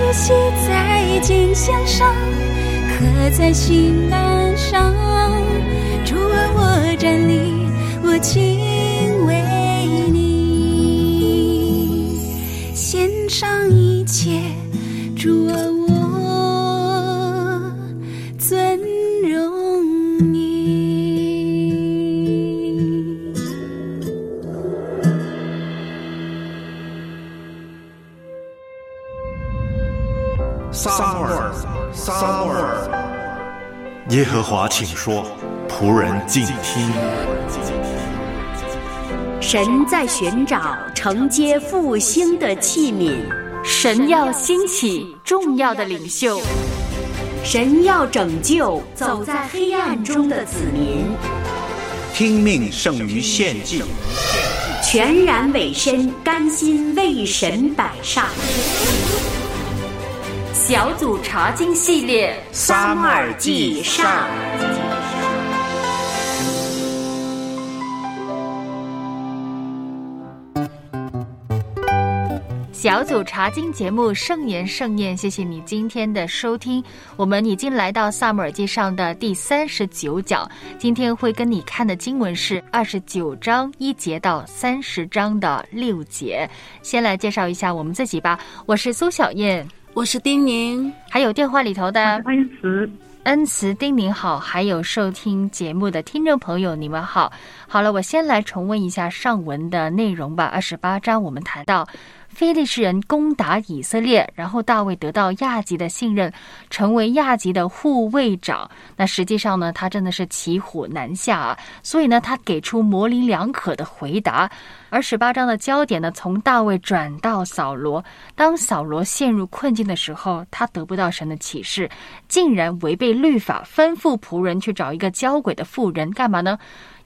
将你的话语写在金线上，刻在心岸上。主啊，我站立，我敬畏你，献上一切。主啊，撒母耳，撒母耳，耶和华，请说，仆人静听。神在寻找承接复兴的器皿，神要兴起重要的领袖，神要拯救走在黑暗中的子民，听命胜于献祭，全然委身，甘心为神摆上。小组查经系列《撒母耳记上》。小组查经节目《盛言盛宴》，谢谢你今天的收听。我们已经来到《萨母耳记上》的第三十九讲，今天会跟你看的经文是二十九章一节到三十章的六节。先来介绍一下我们自己吧，我是苏小燕。我是丁宁，还有电话里头的恩慈，恩慈，丁宁好，还有收听节目的听众朋友，你们好。好了，我先来重温一下上文的内容吧。二十八章，我们谈到非利士人攻打以色列，然后大卫得到亚吉的信任，成为亚吉的护卫长。那实际上呢，他真的是骑虎难下啊，所以呢，他给出模棱两可的回答。而十八章的焦点呢，从大卫转到扫罗。当扫罗陷入困境的时候，他得不到神的启示，竟然违背律法，吩咐仆人去找一个交鬼的妇人，干嘛呢？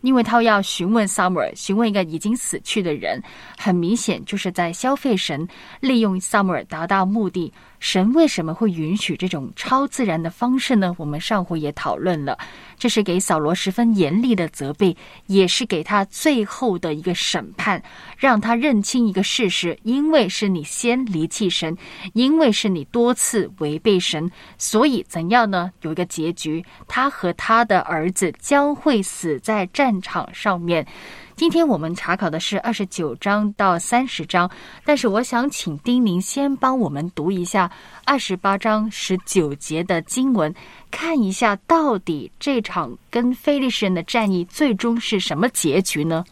因为他要询问 summer，，询问一个已经死去的人，很明显就是在消费神，利用 summer 达到目的。神为什么会允许这种超自然的方式呢？我们上回也讨论了，这是给扫罗十分严厉的责备，也是给他最后的一个审判，让他认清一个事实：因为是你先离弃神，因为是你多次违背神，所以怎样呢？有一个结局，他和他的儿子将会死在战场上面。今天我们查考的是二十九章到三十章，但是我想请丁宁先帮我们读一下二十八章十九节的经文，看一下到底这场跟非利士人的战役最终是什么结局呢？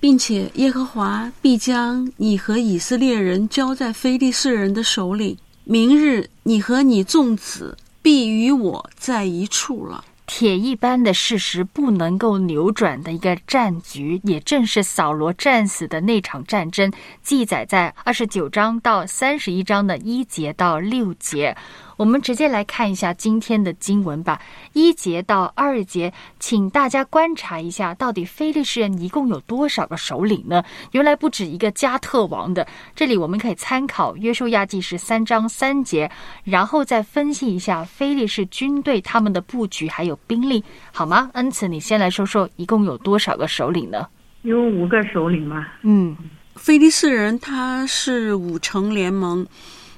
并且耶和华必将你和以色列人交在非利士人的手里，明日你和你众子必与我在一处了。铁一般的事实不能够扭转的一个战局，也正是扫罗战死的那场战争，记载在二十九章到三十一章的一节到六节。我们直接来看一下今天的经文吧，一节到二节，请大家观察一下，到底非利士人一共有多少个首领呢？原来不止一个加特王的。这里我们可以参考约书亚记十三章三节，然后再分析一下非利士军队他们的布局还有兵力，好吗？恩慈，你先来说说一共有多少个首领呢？有五个首领嘛。嗯，非利士人他是五城联盟。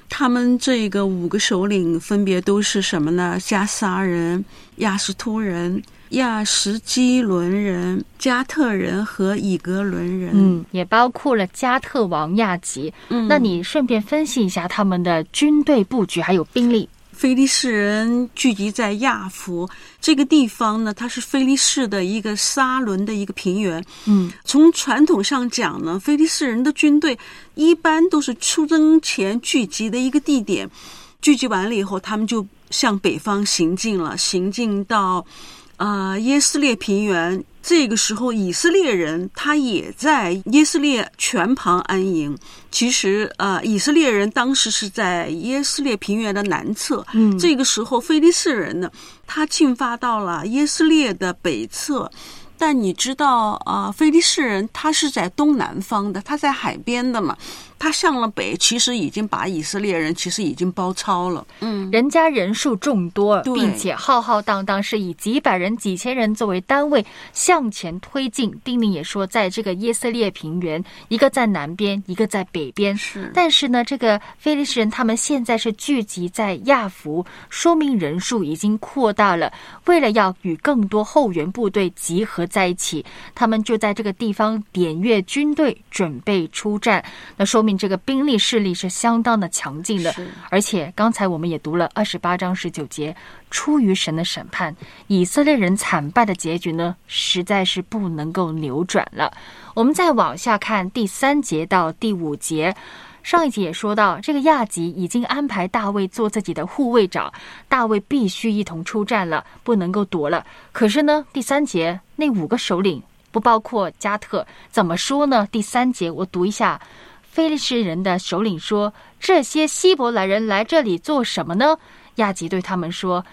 他们这个五个首领分别都是什么呢？加沙人、亚斯突人、亚什基伦人、加特人和以格伦人。嗯，也包括了加特王亚吉。嗯，那你顺便分析一下他们的军队布局还有兵力。菲利士人聚集在亚弗这个地方呢，它是菲利士的一个沙伦的一个平原。嗯，从传统上讲呢，菲利士人的军队一般都是出征前聚集的一个地点，聚集完了以后，他们就向北方行进了，行进到呃耶斯列平原。这个时候，以色列人他也在耶斯列泉旁安营。其实，呃，以色列人当时是在耶斯列平原的南侧。嗯这个时候，菲利士人呢，他进发到了耶斯列的北侧。但你知道啊、菲利士人他是在东南方的，他在海边的嘛，他向了北，其实已经把以色列人其实已经包抄了。嗯，人家人数众多，对并且浩浩荡荡，是以几百人、几千人作为单位向前推进。丁宁也说，在这个耶色列平原，一个在南边，一个在北边。是但是呢，这个非利士人他们现在是聚集在亚福，说明人数已经扩大了。为了要与更多后援部队集合在一起，他们就在这个地方点阅军队，准备出战。那说明这个兵力势力是相当的强劲的。而且刚才我们也读了二十八章十九节，出于神的审判，以色列人惨败的结局呢，实在是不能够扭转了。我们再往下看第三节到第五节。上一集也说到，这个亚吉已经安排大卫做自己的护卫长，大卫必须一同出战了，不能够躲了。可是呢，第三节那五个首领不包括加特，怎么说呢？第三节我读一下，非利士人的首领说：“这些希伯来人来这里做什么呢？”亚吉对他们说：“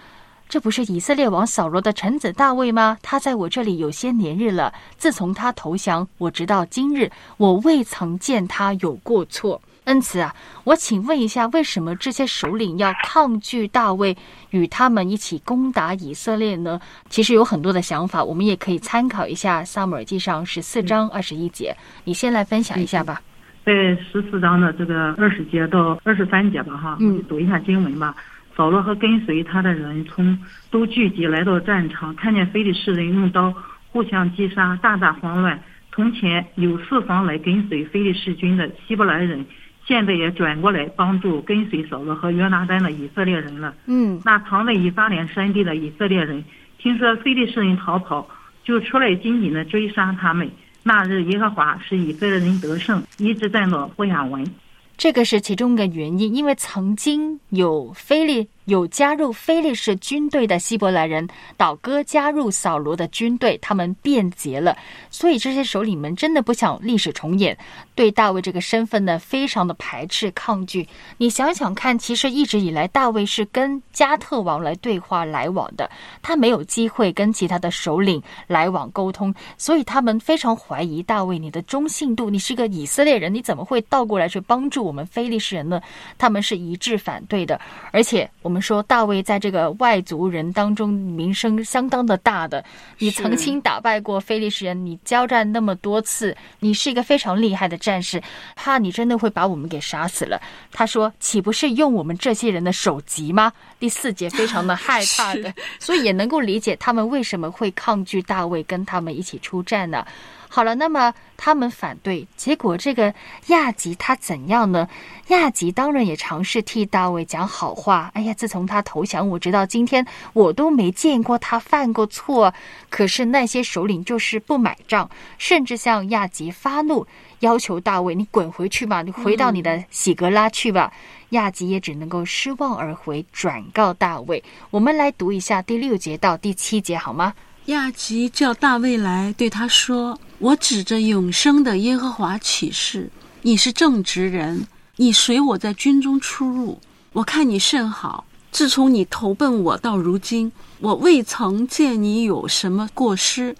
这不是以色列王扫罗的臣子大卫吗？他在我这里有些年日了。自从他投降，我直到今日，我未曾见他有过错。恩慈啊，我请问一下，为什么这些首领要抗拒大卫，与他们一起攻打以色列呢？其实有很多的想法，我们也可以参考一下《撒母耳记上》十四章二十一节。你先来分享一下吧。在十四章的这个二十节到二十三节吧，哈，嗯读一下经文吧。扫罗和跟随他的人从都聚集来到战场，看见非利士人用刀互相击杀，大大慌乱。从前有四方来跟随非利士军的希伯来人，现在也转过来帮助跟随扫罗和约拿丹的以色列人了。嗯那藏在以撒连山地的以色列人，听说非利士人逃跑，就出来紧紧的追杀他们。那日耶和华使以色列人得胜，一直战到伯亚文。这个是其中一个原因，因为曾经有菲利有加入菲利士军队的希伯来人倒戈加入扫罗的军队，他们变节了，所以这些首领们真的不想历史重演，对大卫这个身份呢非常的排斥抗拒。你想想看，其实一直以来大卫是跟加特王来对话来往的，他没有机会跟其他的首领来往沟通，所以他们非常怀疑大卫你的忠信度。你是个以色列人，你怎么会倒过来去帮助我们非利士人呢？他们是一致反对的。而且我们说大卫在这个外族人当中名声相当的大的，你曾经打败过非利士人，你交战那么多次，你是一个非常厉害的战士，怕你真的会把我们给杀死了。他说：“岂不是用我们这些人的首级吗？”第四节非常的害 怕的，所以也能够理解他们为什么会抗拒大卫跟他们一起出战呢？好了，那么他们反对，结果这个亚吉他怎样呢？亚吉当然也尝试替大卫讲好话。哎呀，自从他投降，我直到今天我都没见过他犯过错。可是那些首领就是不买账，甚至向亚吉发怒，要求大卫你滚回去吧，你回到你的喜格拉去吧。亚吉也只能够失望而回，转告大卫。我们来读一下第六节到第七节好吗？亚吉叫大卫来，对他说：“我指着永生的耶和华起誓，你是正直人，你随我在军中出入，我看你甚好。自从你投奔我到如今，我未曾见你有什么过失，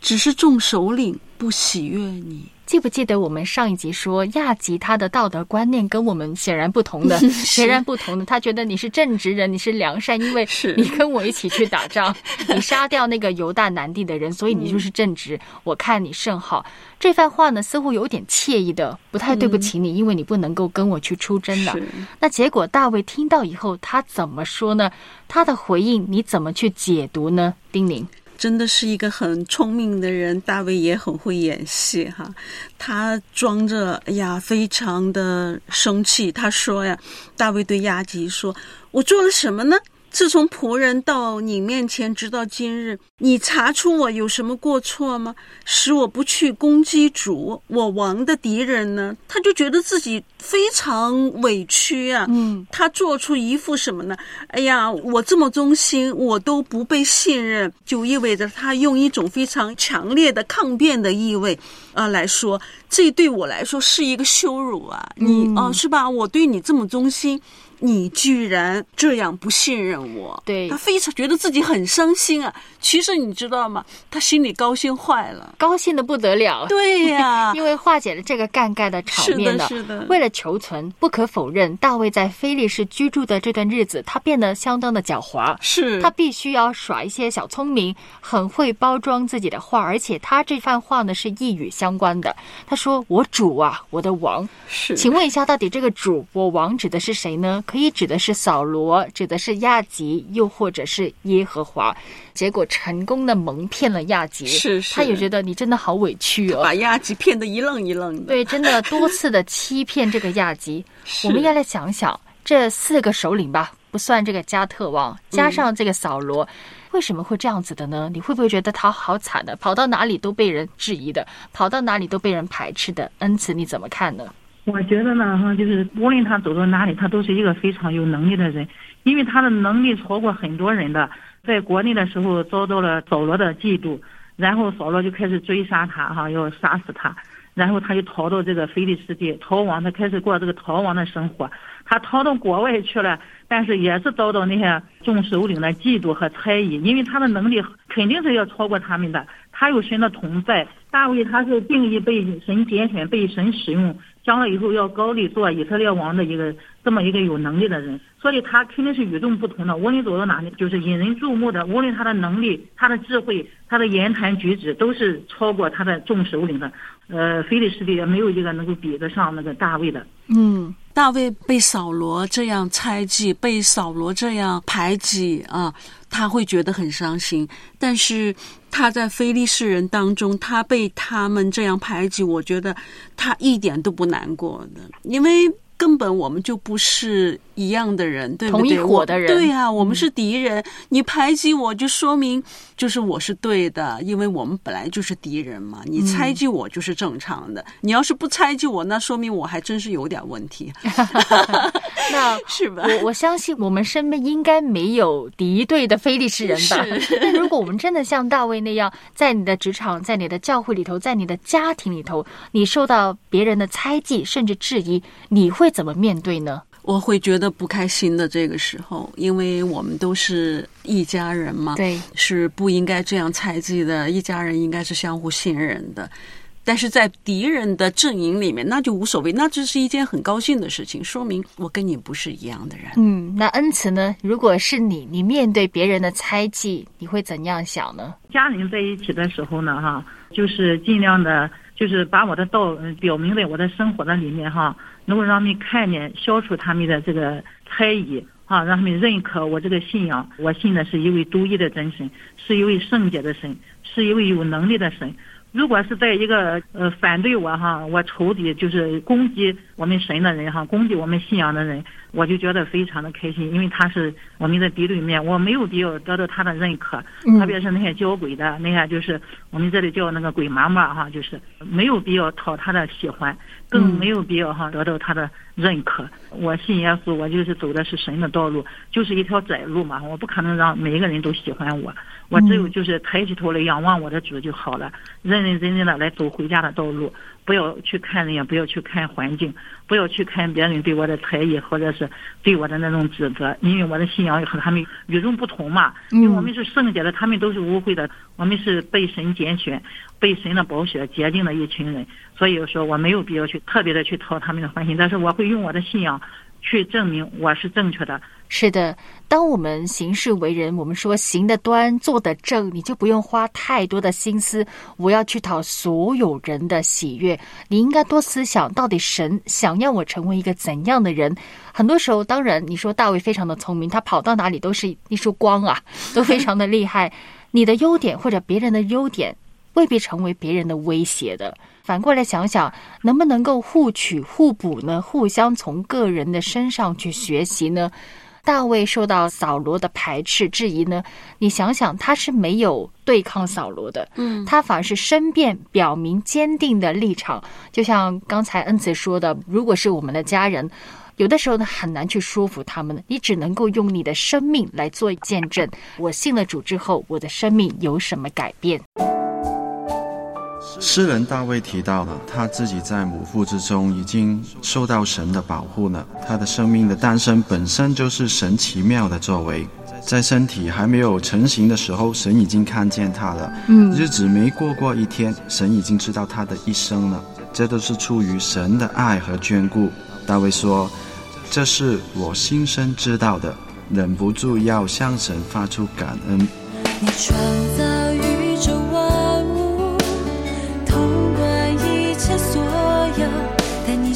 只是众首领不喜悦你。”记不记得我们上一集说亚吉他的道德观念跟我们显然不同的，显然不同的。他觉得你是正直人，你是良善，因为你跟我一起去打仗，你杀掉那个犹大南地的人，所以你就是正直。我看你甚好。这番话呢，似乎有点惬意的，不太对不起你，因为你不能够跟我去出征了。那结果大卫听到以后，他怎么说呢？他的回应你怎么去解读呢？丁宁，真的是一个很聪明的人，大卫也很会演戏哈。他装着哎呀，非常的生气。他说呀，大卫对亚吉说：“我做了什么呢？自从仆人到你面前，直到今日，你查出我有什么过错吗？使我不去攻击主我王的敌人呢？他就觉得自己非常委屈啊。嗯，他做出一副什么呢？哎呀，我这么忠心，我都不被信任，就意味着他用一种非常强烈的抗辩的意味啊、来说，这对我来说是一个羞辱啊！你嗯哦、是吧？我对你这么忠心。你居然这样不信任我，对他非常觉得自己很伤心啊。其实你知道吗？他心里高兴坏了。高兴的不得了。对呀、因为化解了这个尴尬的场面是的是的为了求存，不可否认，大卫在菲利士居住的这段日子，他变得相当的狡猾。是他必须要耍一些小聪明，很会包装自己的话，而且他这番话呢是一语相关的。他说：“我主啊，我的王。”是，请问一下，到底这个主我王指的是谁呢？可以指的是扫罗，指的是亚吉，又或者是耶和华。结果成功的蒙骗了亚吉，是是他也觉得你真的好委屈哦。把亚吉骗得一愣一愣的。对，真的多次的欺骗这个亚吉。我们要来想想这四个首领吧，不算这个加特王，加上这个扫罗，为什么会这样子的呢？你会不会觉得他好惨的，跑到哪里都被人质疑的，跑到哪里都被人排斥的？恩慈，你怎么看呢？我觉得呢，哈，就是无论他走到哪里，他都是一个非常有能力的人，因为他的能力超过很多人的。在国内的时候遭到了扫罗的嫉妒，然后扫罗就开始追杀他，哈，要杀死他，然后他就逃到这个菲利士地逃亡，他开始过这个逃亡的生活。他逃到国外去了，但是也是遭到那些众首领的嫉妒和猜疑，因为他的能力肯定是要超过他们的。他有神的同在，大卫他是定义被神拣选、被神使用，将来以后要高丽做以色列王的一个这么一个有能力的人，所以他肯定是与众不同的。无论走到哪里，就是引人注目的。无论他的能力、他的智慧、他的言谈举止，都是超过他的众首领的。呃，非利士的也没有一个能够比得上那个大卫的。嗯，大卫被扫罗这样猜忌，被扫罗这样排挤啊，他会觉得很伤心。但是他在非利士人当中，他被他们这样排挤，我觉得他一点都不难过的，因为。根本我们就不是一样的人，对不对？同一伙的人对呀、我们是敌人。你排挤我，就说明就是我是对的，因为我们本来就是敌人嘛。你猜忌我就是正常的，你要是不猜忌我，那说明我还真是有点问题。那是吧我我相信我们身边应该没有敌对的非利士人吧？如果我们真的像大卫那样，在你的职场、在你的教会里头、在你的家庭里头，你受到别人的猜忌甚至质疑，你会怎么面对呢？我会觉得不开心的这个时候，因为我们都是一家人嘛，对，是不应该这样猜忌的。一家人应该是相互信任的。但是在敌人的阵营里面，那就无所谓，那这是一件很高兴的事情，说明我跟你不是一样的人。嗯，那恩慈呢？如果是你，你面对别人的猜忌，你会怎样想呢？家人在一起的时候呢，哈，就是尽量的，就是把我的道呃表明在我的生活的里面哈，能够让他们看见，消除他们的这个猜疑啊，让他们认可我这个信仰。我信的是一位独一的真神，是一位圣洁的神，是一位有能力的神。如果是在一个呃反对我哈，我仇敌就是攻击我们神的人哈，攻击我们信仰的人，我就觉得非常的开心，因为他是我们的敌对面，我没有必要得到他的认可，嗯。特别是那些教鬼的，那些就是我们这里叫那个鬼妈妈哈，就是没有必要讨他的喜欢，更没有必要哈得到他的认可。我信耶稣，我就是走的是神的道路，就是一条窄路嘛，我不可能让每一个人都喜欢我，我只有就是抬起头来仰望我的主就好了，认认真真的来走回家的道路，不要去看人，也不要去看环境，不要去看别人对我的猜疑或者是对我的那种指责，因为我的信仰和他们与众不同嘛，因为我们是圣洁的，他们都是污秽的，我们是被神拣选、被神的宝血洁净的一群人，所以说我没有必要去特别的去讨他们的欢心，但是我会用我的信仰去证明我是正确的。是的，当我们行事为人，我们说行得端、坐得正，你就不用花太多的心思，我要去讨所有人的喜悦。你应该多思想，到底神想要我成为一个怎样的人？很多时候，当然你说大卫非常的聪明，他跑到哪里都是一束光啊，都非常的厉害。你的优点或者别人的优点，未必成为别人的威胁的。反过来想想，能不能够互取互补呢？互相从个人的身上去学习呢？大卫受到扫罗的排斥质疑呢？你想想，他是没有对抗扫罗的，嗯，他反而是申辩，表明坚定的立场。就像刚才恩慈说的，如果是我们的家人，有的时候呢很难去说服他们，你只能够用你的生命来做见证。我信了主之后，我的生命有什么改变？诗人大卫提到了他自己在母腹之中已经受到神的保护了，他的生命的诞生本身就是神奇妙的作为。在身体还没有成型的时候，神已经看见他了。嗯日子没过过一天，神已经知道他的一生了。这都是出于神的爱和眷顾。大卫说：“这是我心生知道的，忍不住要向神发出感恩。”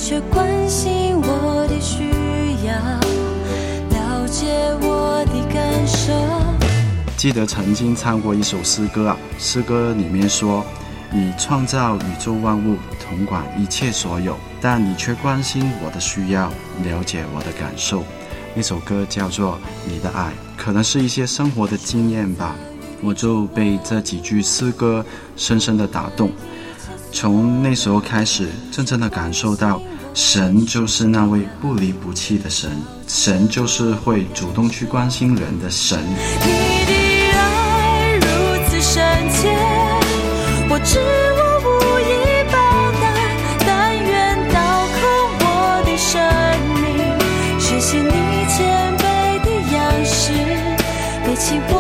却关心我的需要，了解我的感受。记得曾经唱过一首诗歌啊，诗歌里面说：“你创造宇宙万物，统管一切所有，但你却关心我的需要，了解我的感受。”那首歌叫做《你的爱》，可能是一些生活的经验吧，我就被这几句诗歌深深的打动。从那时候开始，真正的感受到，神就是那位不离不弃的神，神就是会主动去关心人的神。你的爱如此深切，我知我无以报答，但愿倒空我的生命，学习你谦卑的样式，背起我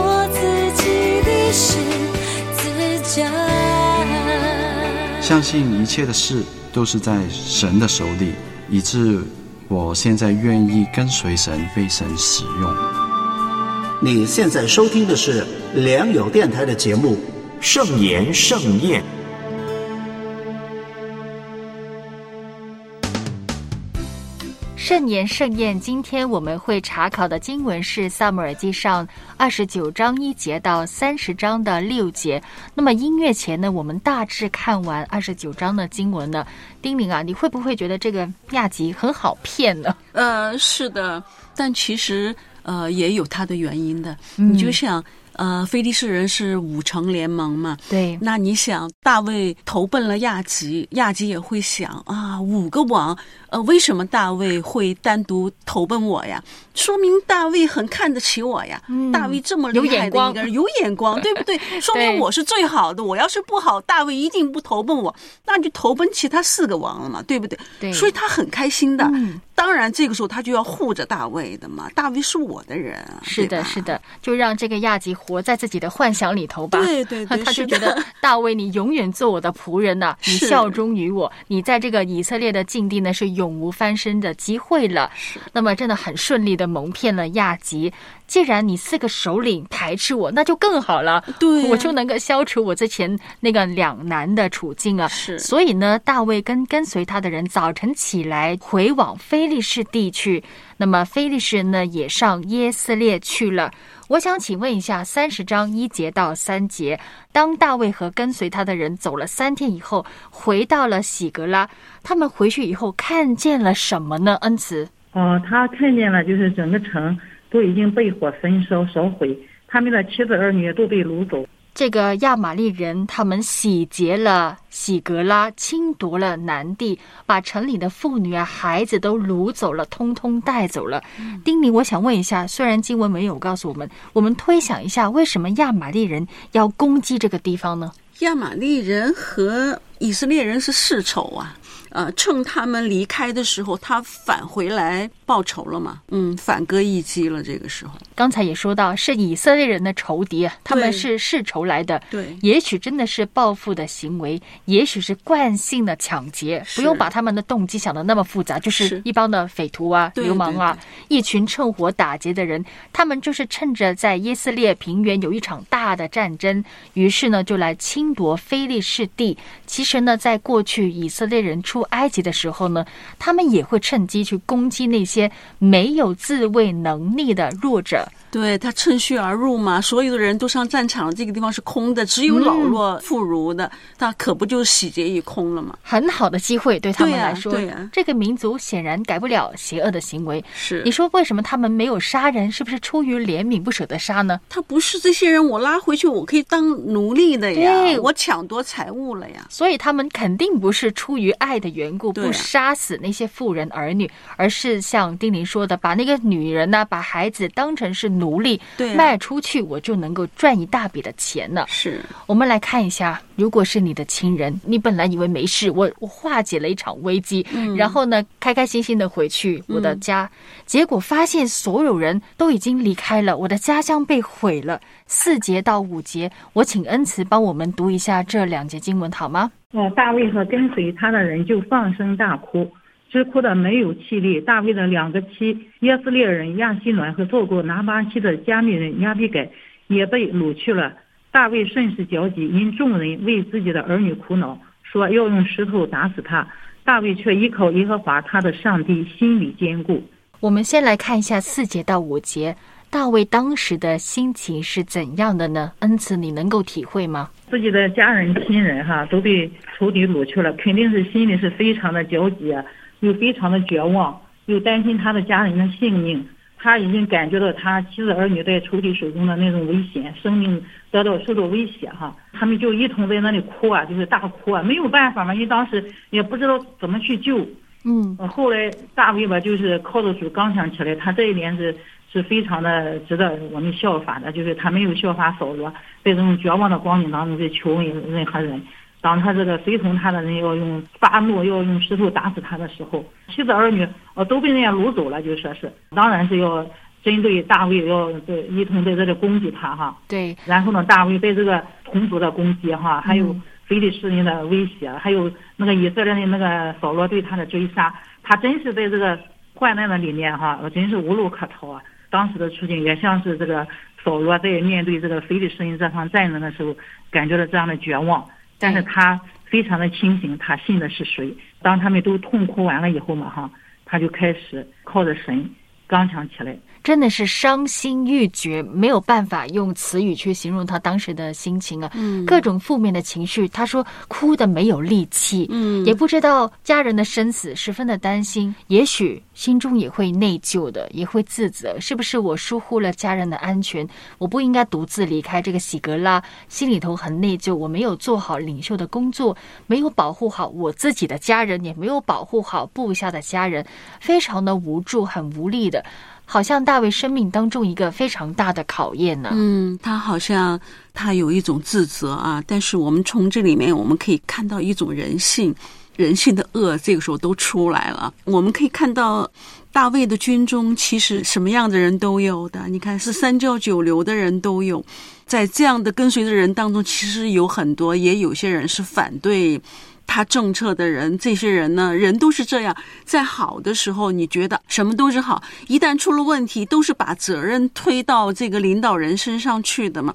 相信一切的事都是在神的手里，以致我现在愿意跟随神，为神使用。你现在收听的是良友电台的节目圣言盛宴。盛言盛宴，今天我们会查考的经文是《萨姆尔记上》二十九章一节到三十章的六节。那么音乐前呢，我们大致看完二十九章的经文呢。丁玲啊，你会不会觉得这个亚吉很好骗呢？呃，是的，但其实呃也有它的原因的。嗯你就想，呃，非利士人是五城联盟嘛，对，那你想，大卫投奔了亚吉，亚吉也会想啊，五个王，呃，为什么大卫会单独投奔我呀？说明大卫很看得起我呀。嗯大卫这么厉害的有眼光一个人，有眼光，对不对？说明我是最好的。我要是不好，大卫一定不投奔我，那就投奔其他四个王了嘛，对不对？对所以他很开心的。嗯当然，这个时候他就要护着大卫的嘛，大卫是我的人啊，是的，是的，就让这个亚吉活在自己的幻想里头吧。对对对 他就是觉得大卫，你永远做我的仆人呐、你效忠于我，你在这个以色列的境地呢是永无翻身的机会了。那么真的很顺利的蒙骗了亚吉。既然你四个首领排斥我，那就更好了，对啊我就能够消除我之前那个两难的处境啊。是所以呢，大卫跟跟随他的人早晨起来回往非利士地去。那么非利士人呢，也上耶斯列去了。我想请问一下，三十章一节到三节，当大卫和跟随他的人走了三天以后，回到了喜格拉，他们回去以后看见了什么呢？恩慈，哦，他看见了，就是整个城都已经被火焚烧烧毁，他们的妻子儿女都被掳走。这个亚玛利人他们洗劫了喜格拉，侵夺了南地，把城里的妇女啊、孩子都掳走了，通通带走了。丁宁，我想问一下，虽然经文没有告诉我们，我们推想一下，为什么亚玛利人要攻击这个地方呢？亚玛利人和以色列人是世仇啊。呃，趁他们离开的时候，他返回来报仇了嘛？嗯，反戈一击了。这个时候，刚才也说到，是以色列人的仇敌啊，他们是世仇来的。对也许真的是报复的行为，也许是惯性的抢劫，不用把他们的动机想的那么复杂，就是是一帮的匪徒啊、流氓啊，一群趁火打劫的人，他们就是趁着在耶色列平原有一场大的战争，于是呢就来侵夺非利士地。其实呢，在过去以色列人出出埃及的时候呢，他们也会趁机去攻击那些没有自卫能力的弱者。对他趁虚而入嘛，所有的人都上战场了，这个地方是空的，只有老弱妇孺的，那可不就洗劫一空了吗？很好的机会对他们来说，对呀这个民族显然改不了邪恶的行为。是你说为什么他们没有杀人？是不是出于怜悯不舍得杀呢？他不是这些人，我拉回去，我可以当奴隶的对呀，我抢夺财物了呀。所以他们肯定不是出于爱的缘故，不杀死那些妇人儿女，而是像丁玲说的，把那个女人呢、把孩子当成是奴隶，对啊卖出去，我就能够赚一大笔的钱呢。是我们来看一下，如果是你的亲人，你本来以为没事，我我化解了一场危机，嗯然后呢，开开心心的回去我的家，结果发现所有人都已经离开了，我的家乡被毁了。四节到五节，我请恩慈帮我们读一下这两节经文好吗？呃，大卫和跟随他的人就放声大哭，直哭的没有气力。大卫的两个妻耶斯列人亚希暖和做过拿巴西的加密人亚比改也被掳去了。大卫甚是焦急，因众人为自己的儿女苦恼，说要用石头打死他。大卫却依靠耶和华他的上帝，心里坚固。我们先来看一下四节到五节，大卫当时的心情是怎样的呢？恩慈，你能够体会吗？自己的家人亲人哈都被仇敌掳去了，肯定是心里是非常的焦急，啊又非常的绝望，又担心他的家人的性命。他已经感觉到他妻子儿女在仇敌手中的那种危险，生命得到受到威胁哈。他们就一同在那里哭啊，就是大哭啊，没有办法嘛，因为当时也不知道怎么去救。嗯呃后来大卫吧，就是靠着主刚强起来，他这一点是是非常的值得我们效法的，就是他没有效法扫罗，在这种绝望的光景当中去求问任何人。当他这个随从他的人要用发怒，要用石头打死他的时候，妻子儿女呃都被人家掳走了，就说是，当然是要针对大卫要对一同在这里攻击他哈。对，然后呢，大卫被这个同族的攻击哈，还有嗯非利士人的威胁，还有那个以色列的那个扫罗对他的追杀，他真是在这个患难的里面哈，我真是无路可逃啊。当时的处境也像是这个扫罗在面对这个非利士人这场战争的时候，感觉到这样的绝望，但是他非常的清醒，他信的是谁？当他们都痛哭完了以后嘛哈，他就开始靠着神刚强起来。真的是伤心欲绝，没有办法用词语去形容他当时的心情啊，嗯各种负面的情绪。他说哭的没有力气，嗯也不知道家人的生死，十分的担心，也许心中也会内疚的，也会自责，是不是我疏忽了家人的安全？我不应该独自离开这个喜格拉，心里头很内疚，我没有做好领袖的工作，没有保护好我自己的家人，也没有保护好部下的家人，非常的无助，很无力的。好像大卫生命当中一个非常大的考验呢。嗯，他好像他有一种自责啊，但是我们从这里面我们可以看到一种人性，人性的恶这个时候都出来了。我们可以看到大卫的军中其实什么样的人都有的，你看是三教九流的人都有，在这样的跟随的人当中，其实有很多，也有些人是反对。他政策的人，这些人呢，人都是这样，在好的时候，你觉得什么都是好，一旦出了问题，都是把责任推到这个领导人身上去的嘛。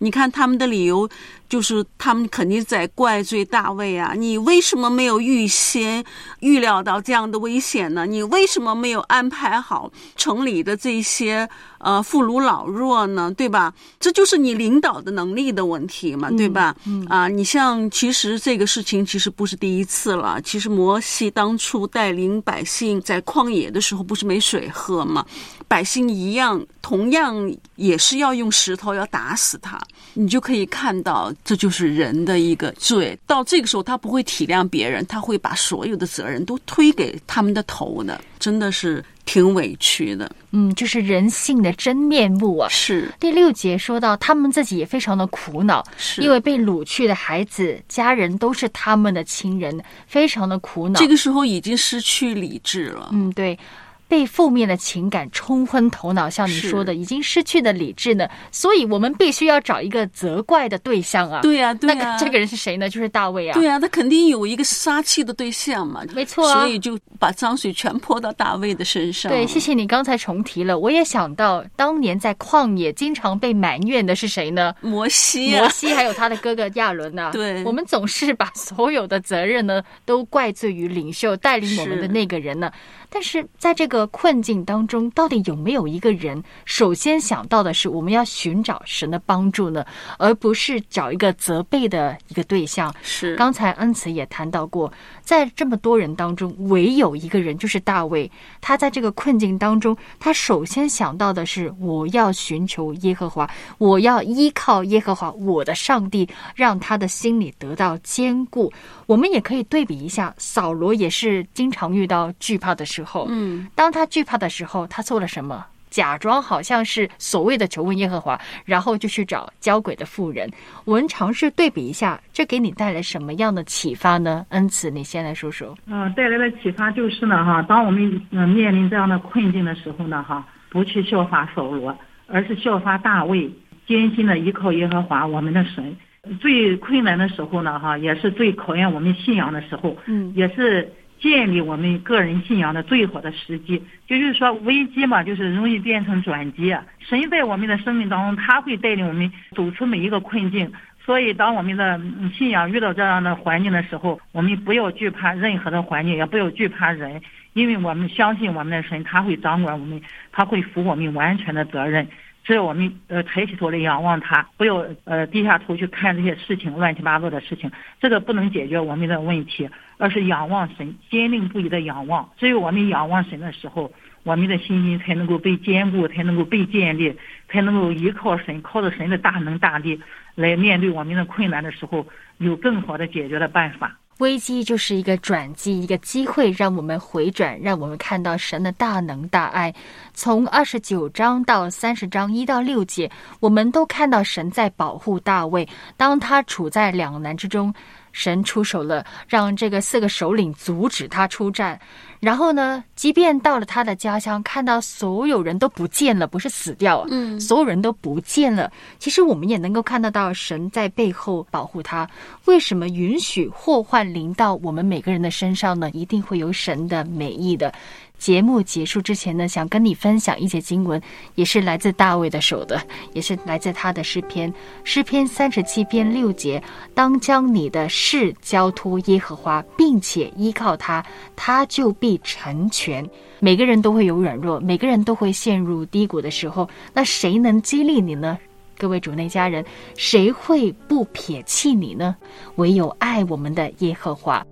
你看他们的理由，就是他们肯定在怪罪大卫啊，你为什么没有预先预料到这样的危险呢？你为什么没有安排好城里的这些呃妇孺老弱呢？对吧？这就是你领导的能力的问题嘛，对吧？啊，你像其实这个事情其实不是第一次了。其实摩西当初带领百姓在旷野的时候，不是没水喝吗？百姓一样，同样也是要用石头要打死他。你就可以看到，这就是人的一个罪。到这个时候，他不会体谅别人，他会把所有的责任都推给他们的头的，真的是挺委屈的。嗯，就是人性的真面目啊。是第六节说到，他们自己也非常的苦恼，是因为被掳去的孩子、家人都是他们的亲人，非常的苦恼。这个时候已经失去理智了。嗯，对。被负面的情感冲昏头脑，像你说的，已经失去的理智呢。所以我们必须要找一个责怪的对象啊。对呀、对那、个这个人是谁呢？就是大卫啊。对呀、他肯定有一个杀气的对象嘛，没错啊所以就把脏水全泼到大卫的身上。对，谢谢你刚才重提了，我也想到当年在旷野经常被埋怨的是谁呢？摩西啊摩，西还有他的哥哥亚伦呐、对我们总是把所有的责任呢都怪罪于领袖带领我们的那个人呢。但是在这个困境当中，到底有没有一个人首先想到的是我们要寻找神的帮助呢，而不是找一个责备的一个对象？是刚才恩慈也谈到过，在这么多人当中，唯有一个人就是大卫。他在这个困境当中，他首先想到的是：我要寻求耶和华，我要依靠耶和华，我的上帝，让他的心里得到坚固。我们也可以对比一下，扫罗也是经常遇到惧怕的时候。嗯，当他惧怕的时候，他做了什么？假装好像是所谓的求问耶和华，然后就去找交鬼的妇人。我们尝试对比一下，这给你带来什么样的启发呢？恩慈，你先来说说。嗯，带来的启发就是呢，哈，当我们嗯面临这样的困境的时候呢，哈，不去效法扫罗，而是效法大卫，艰辛的依靠耶和华我们的神。最困难的时候呢，哈，也是最考验我们信仰的时候，嗯也是建立我们个人信仰的最好的时机。就是说，危机嘛，就是容易变成转机。神在我们的生命当中，他会带领我们走出每一个困境。所以，当我们的信仰遇到这样的环境的时候，我们不要惧怕任何的环境，也不要惧怕人，因为我们相信我们的神，他会掌管我们，他会负我们完全的责任。只要我们呃抬起头来仰望他，不要呃低下头去看这些事情乱七八糟的事情，这个不能解决我们的问题，而是仰望神，坚定不移的仰望。只有我们仰望神的时候，我们的信心才能够被坚固，才能够被建立，才能够依靠神，靠着神的大能大力来面对我们的困难的时候，有更好的解决的办法。危机就是一个转机，一个机会，让我们回转，让我们看到神的大能大爱。从二十九章到三十章一到六节，我们都看到神在保护大卫。当他处在两难之中，神出手了，让这个四个首领阻止他出战。然后呢，即便到了他的家乡，看到所有人都不见了，不是死掉啊，嗯所有人都不见了。其实我们也能够看得到神在背后保护他。为什么允许祸患临到我们每个人的身上呢？一定会有神的美意的。节目结束之前呢，想跟你分享一节经文，也是来自大卫的手的，也是来自他的诗篇，诗篇三十七篇六节：当将你的事交托耶和华，并且依靠他，他就必成全。每个人都会有软弱，每个人都会陷入低谷的时候，那谁能激励你呢？各位主内家人，谁会不撇弃你呢？唯有爱我们的耶和华。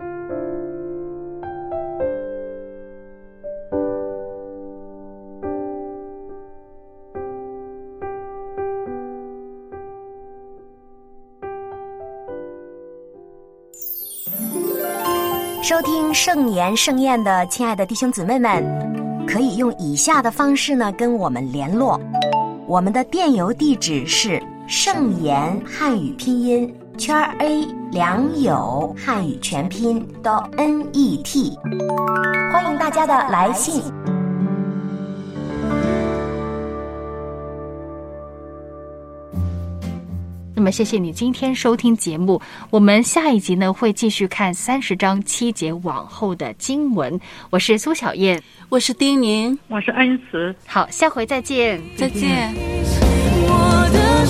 收听圣言盛宴的亲爱的弟兄姊妹们，可以用以下的方式呢跟我们联络。我们的电邮地址是圣言汉语拼音圈 A 良友汉语全拼到 N E T，欢迎大家的来信。么，谢谢你今天收听节目。我们下一集呢会继续看三十章七节往后的经文。我是苏小燕，我是丁宁，我是恩慈，好，下回再见，再见。我的